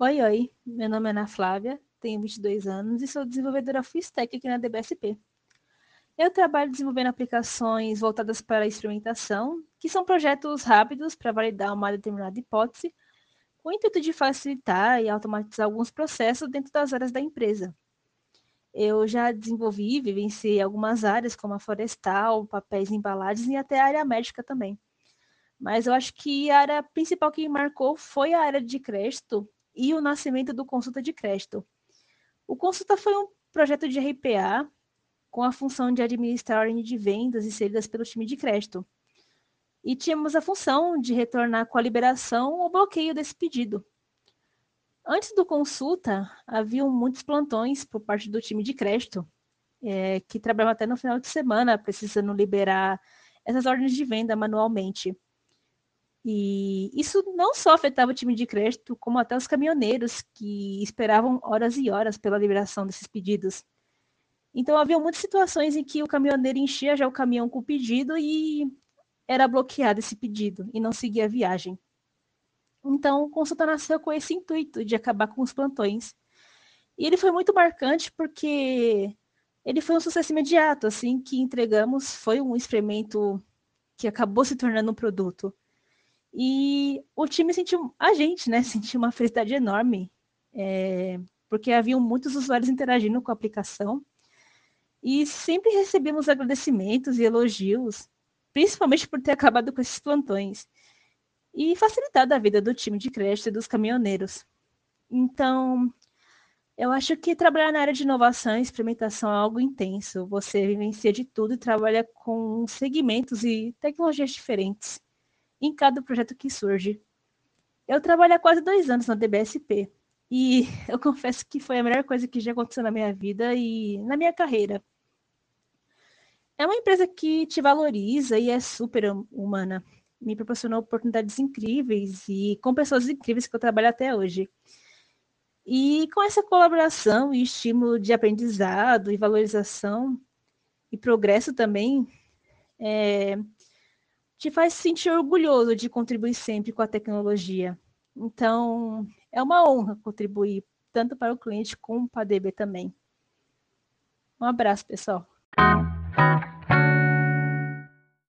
Oi, oi. Meu nome é Ana Flávia, tenho 22 anos e sou desenvolvedora full stack aqui na DBSP. Eu trabalho desenvolvendo aplicações voltadas para a experimentação, que são projetos rápidos para validar uma determinada hipótese, com o intuito de facilitar e automatizar alguns processos dentro das áreas da empresa. Eu já desenvolvi e vivenciei algumas áreas, como a florestal, papéis e embalagens e até a área médica também. Mas eu acho que a área principal que me marcou foi a área de crédito e o nascimento do Consulta de Crédito. O Consulta foi um projeto de RPA com a função de administrar a ordem de vendas inseridas pelo time de crédito. E tínhamos a função de retornar com a liberação ou bloqueio desse pedido. Antes do consulta, haviam muitos plantões por parte do time de crédito, é, que trabalhava até no final de semana, precisando liberar essas ordens de venda manualmente. E isso não só afetava o time de crédito, como até os caminhoneiros, que esperavam horas e horas pela liberação desses pedidos. Então havia muitas situações em que o caminhoneiro enchia já o caminhão com o pedido e era bloqueado esse pedido e não seguia a viagem. Então, o consulta nasceu com esse intuito de acabar com os plantões. E ele foi muito marcante porque ele foi um sucesso imediato, assim, que entregamos, foi um experimento que acabou se tornando um produto. E o time sentiu, a gente, né, sentiu uma felicidade enorme, é, porque haviam muitos usuários interagindo com a aplicação e sempre recebemos agradecimentos e elogios, principalmente por ter acabado com esses plantões e facilitado a vida do time de crédito e dos caminhoneiros. Então, eu acho que trabalhar na área de inovação e experimentação é algo intenso. Você vivencia de tudo e trabalha com segmentos e tecnologias diferentes em cada projeto que surge. Eu trabalho há quase dois anos na DBSP e eu confesso que foi a melhor coisa que já aconteceu na minha vida e na minha carreira. É uma empresa que te valoriza e é super humana. Me proporcionou oportunidades incríveis e com pessoas incríveis que eu trabalho até hoje. E com essa colaboração e estímulo de aprendizado e valorização e progresso também, é, te faz se sentir orgulhoso de contribuir sempre com a tecnologia. Então, é uma honra contribuir tanto para o cliente como para a DB também. Um abraço, pessoal.